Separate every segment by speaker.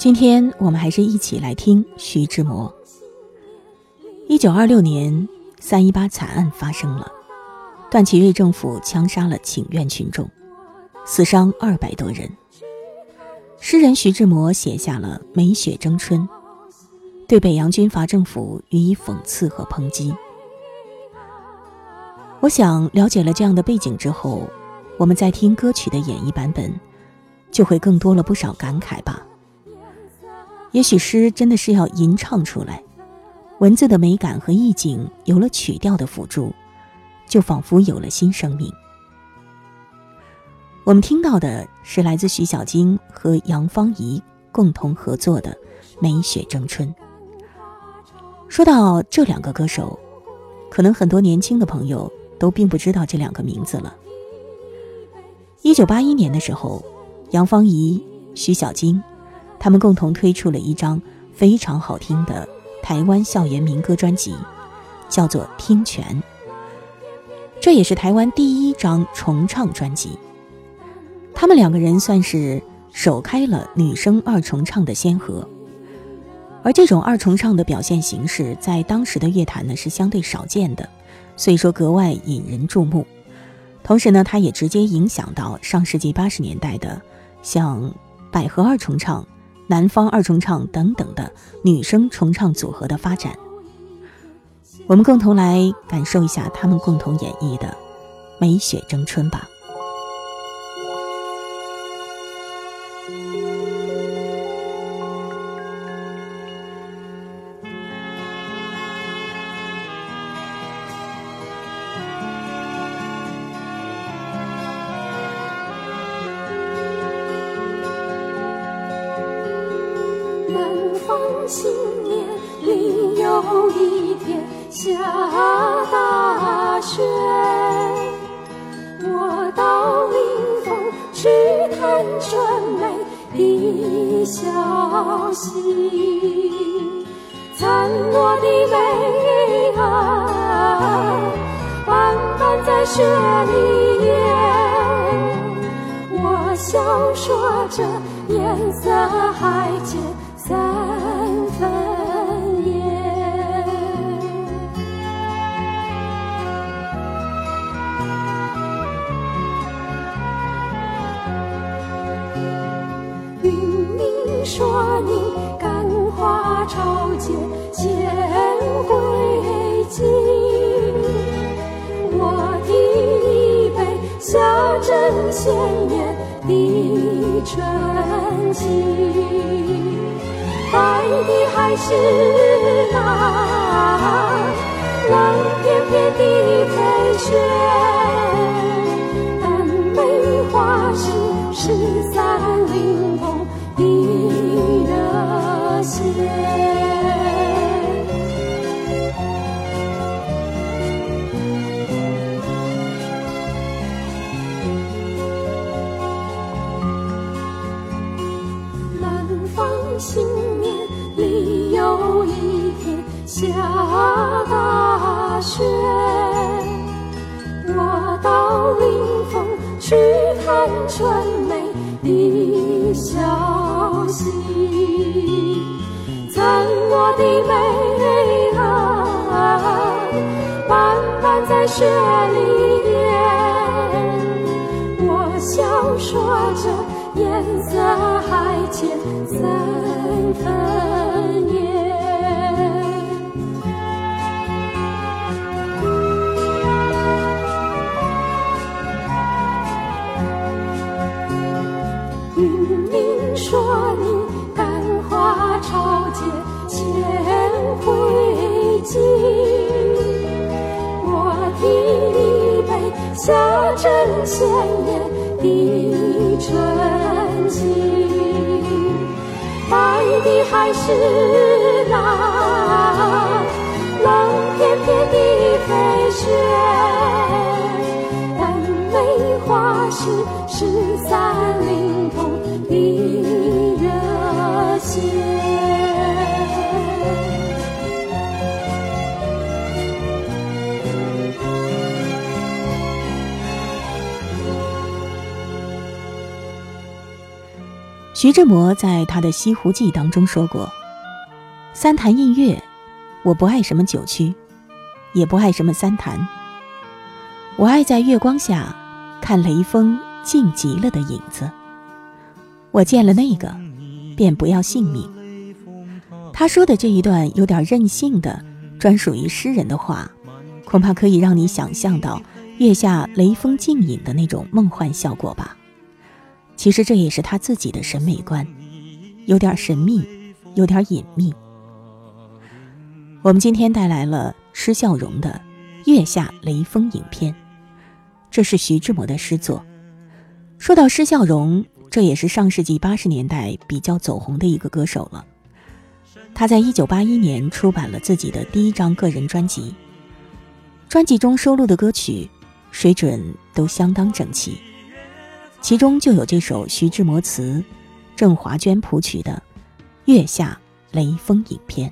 Speaker 1: 今天我们还是一起来听徐志摩。一九二六年三一八惨案发生了，段祺瑞政府枪杀了请愿群众，死伤二百多人。诗人徐志摩写下了《梅雪争春》，对北洋军阀政府予以讽刺和抨击。我想了解了这样的背景之后，我们在听歌曲的演绎版本，就会更多了不少感慨吧。也许诗真的是要吟唱出来，文字的美感和意境有了曲调的辅助，就仿佛有了新生命。我们听到的是来自徐小菁和杨芳仪共同合作的《梅雪争春》。说到这两个歌手，可能很多年轻的朋友都并不知道这两个名字了。一九八一年的时候，杨芳仪、徐小菁。他们共同推出了一张非常好听的台湾校园民歌专辑，叫做《听泉》。这也是台湾第一张重唱专辑。他们两个人算是首开了女生二重唱的先河，而这种二重唱的表现形式在当时的乐坛呢是相对少见的，所以说格外引人注目。同时呢，它也直接影响到上世纪八十年代的像百合二重唱。南方二重唱等等的女生重唱组合的发展，我们共同来感受一下他们共同演绎的《梅雪争春》吧。
Speaker 2: 残落的梅啊，斑斑在雪里掩。我笑说这颜色还浅鲜艳的春情，白的还是那斑斑在雪里掩。我笑说这颜色还浅三。分烟，云明说你感化朝节。境。我小镇鲜艳的春季，白的还是那冷翩翩的飞雪，但梅花是十
Speaker 1: 徐志摩在他的《西湖记》当中说过：“三潭印月，我不爱什么九曲，也不爱什么三潭。我爱在月光下看雷锋静极了的影子。我见了那个，便不要性命。”他说的这一段有点任性的、专属于诗人的话，恐怕可以让你想象到月下雷锋静影的那种梦幻效果吧。其实这也是他自己的审美观，有点神秘，有点隐秘。我们今天带来了施孝荣的《月下雷锋影片》，这是徐志摩的诗作。说到施孝荣，这也是上世纪八十年代比较走红的一个歌手了。他在一九八一年出版了自己的第一张个人专辑，专辑中收录的歌曲水准都相当整齐。其中就有这首徐志摩词、郑华娟谱曲的《月下雷锋影片》。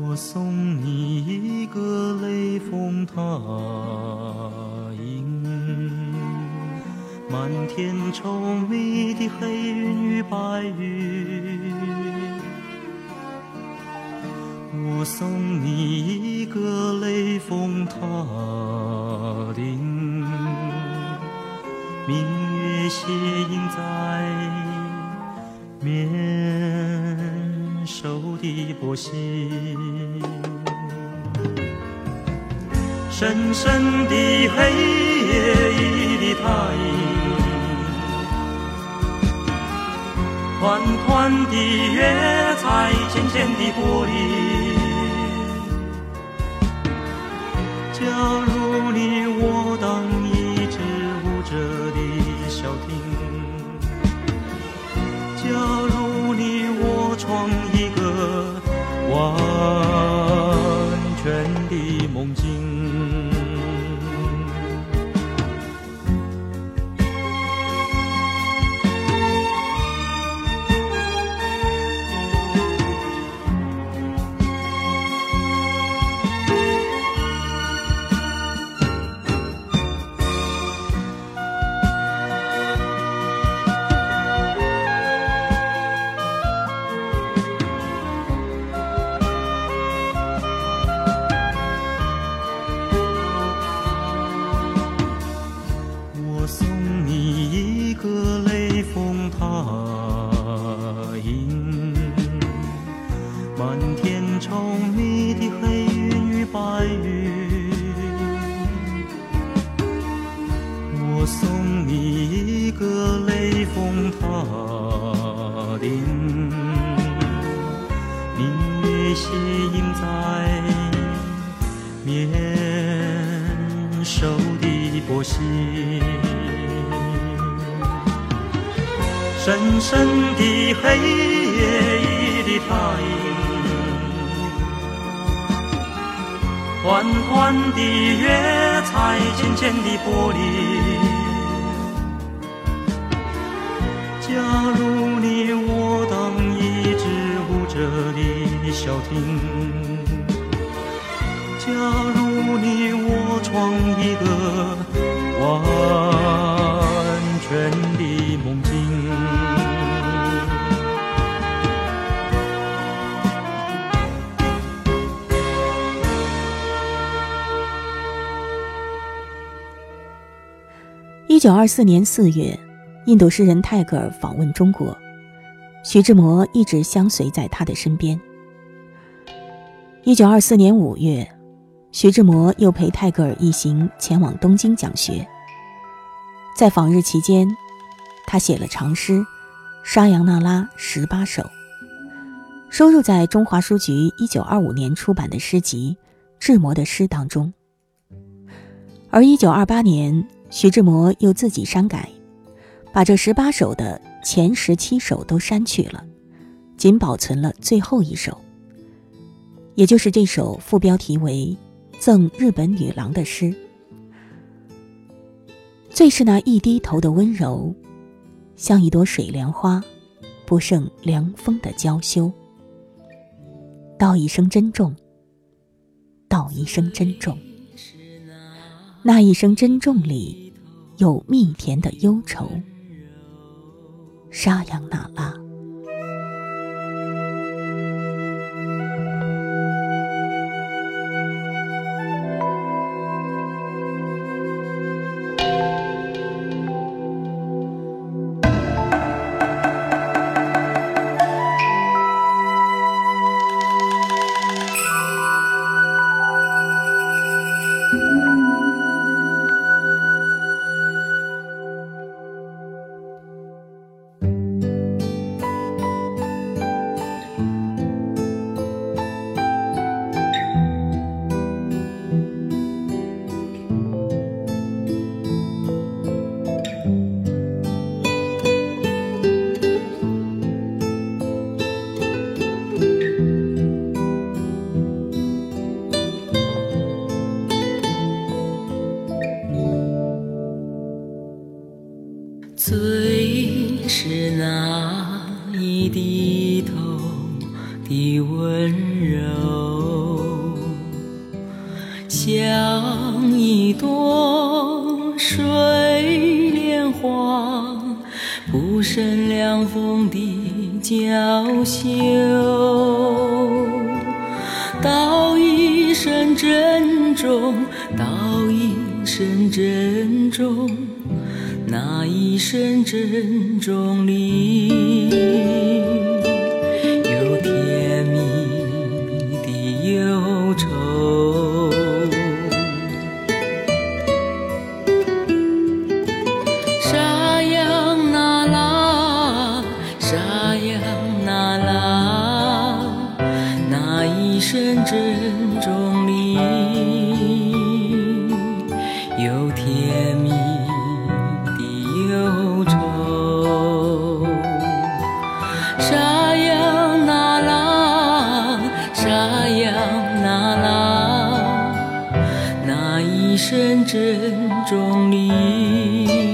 Speaker 3: 我送天稠密的黑云与白云。我送你一个雷峰塔顶，明月斜映在面首的波心。深深的黑夜团团的月彩浅浅的玻璃。假如你宽宽的月彩浅浅的玻璃。假如你我当一只舞着的小艇，假如你我闯一个完
Speaker 1: 九二四年四月，印度诗人泰戈尔访问中国，徐志摩一直相随在他的身边。
Speaker 4: 一九二四年五月，徐志摩又陪泰戈尔一行前往东京讲学。在访日期间，他写了长诗《沙扬那拉》十八首，收入在中华书局一九二五年出版的诗集《志摩的诗》当中。而一九二八年，徐志摩又自己删改，把这十八首的前十七首都删去了，仅保存了最后一首。也就是这首副标题为《赠日本女郎》的诗，最是那一低头的温柔，像一朵水莲花，不胜凉风的娇羞。道一声珍重，道一声珍重，那一声珍重里有蜜甜的忧愁。沙扬那拉。
Speaker 5: 道一声珍重那一声珍重里钟离。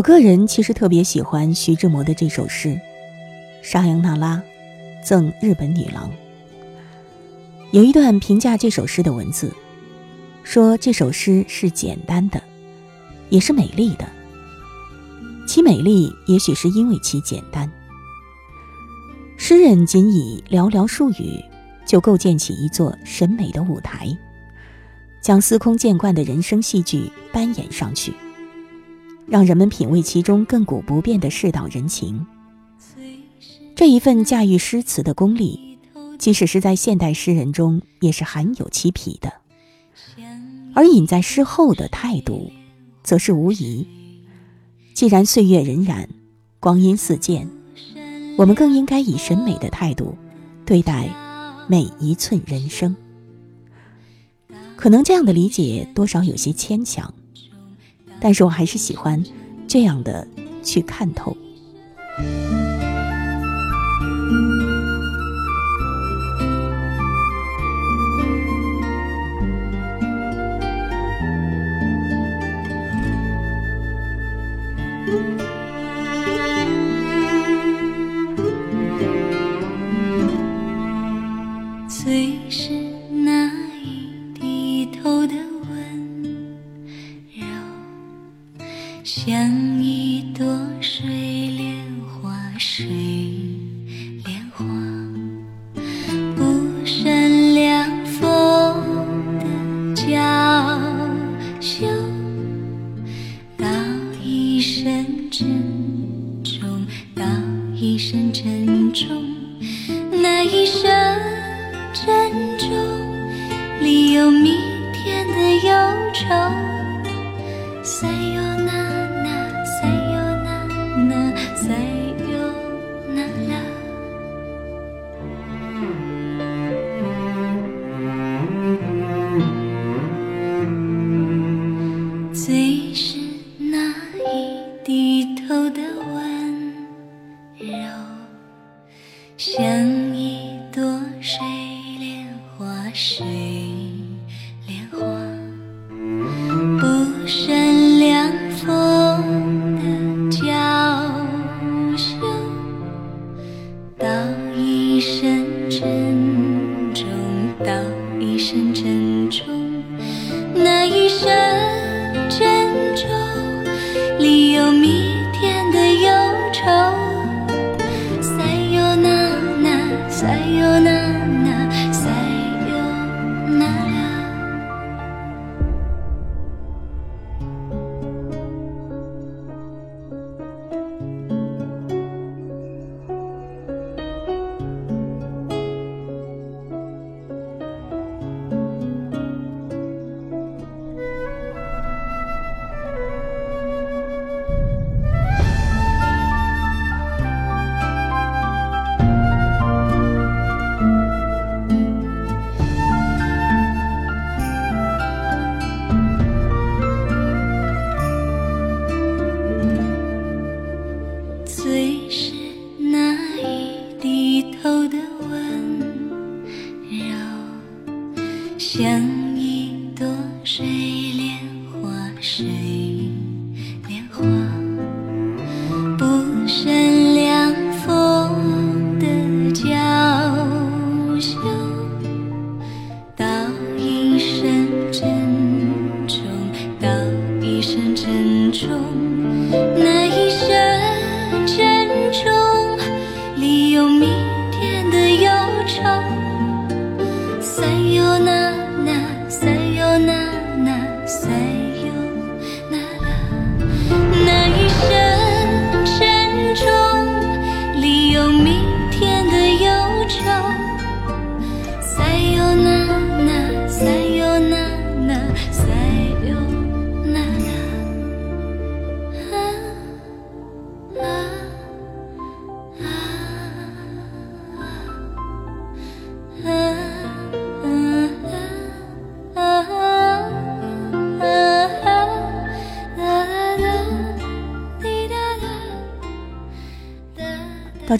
Speaker 1: 我个人其实特别喜欢徐志摩的这首诗《沙扬那拉》，赠日本女郎。有一段评价这首诗的文字，说这首诗是简单的，也是美丽的。其美丽也许是因为其简单。诗人仅以寥寥数语，就构建起一座审美的舞台，将司空见惯的人生戏剧搬演上去。让人们品味其中亘古不变的世道人情。这一份驾驭诗词的功力，即使是在现代诗人中，也是罕有其匹的。而隐在诗后的态度，则是无疑。既然岁月荏苒，光阴似箭，我们更应该以审美的态度对待每一寸人生。可能这样的理解多少有些牵强。但是我还是喜欢这样的去看透。
Speaker 6: 愁。塞哟那那，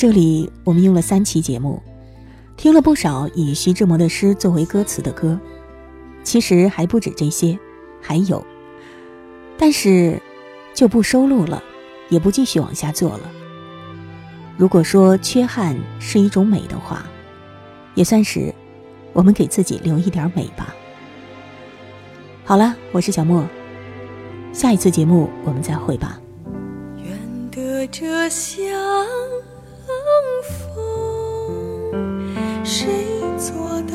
Speaker 1: 这里，我们用了三期节目，听了不少以徐志摩的诗作为歌词的歌。其实还不止这些，还有，但是就不收录了，也不继续往下做了。如果说缺憾是一种美的话，也算是我们给自己留一点美吧。好了，我是小莫，下一次节目我们再会吧。
Speaker 5: 愿得这相相逢，谁做的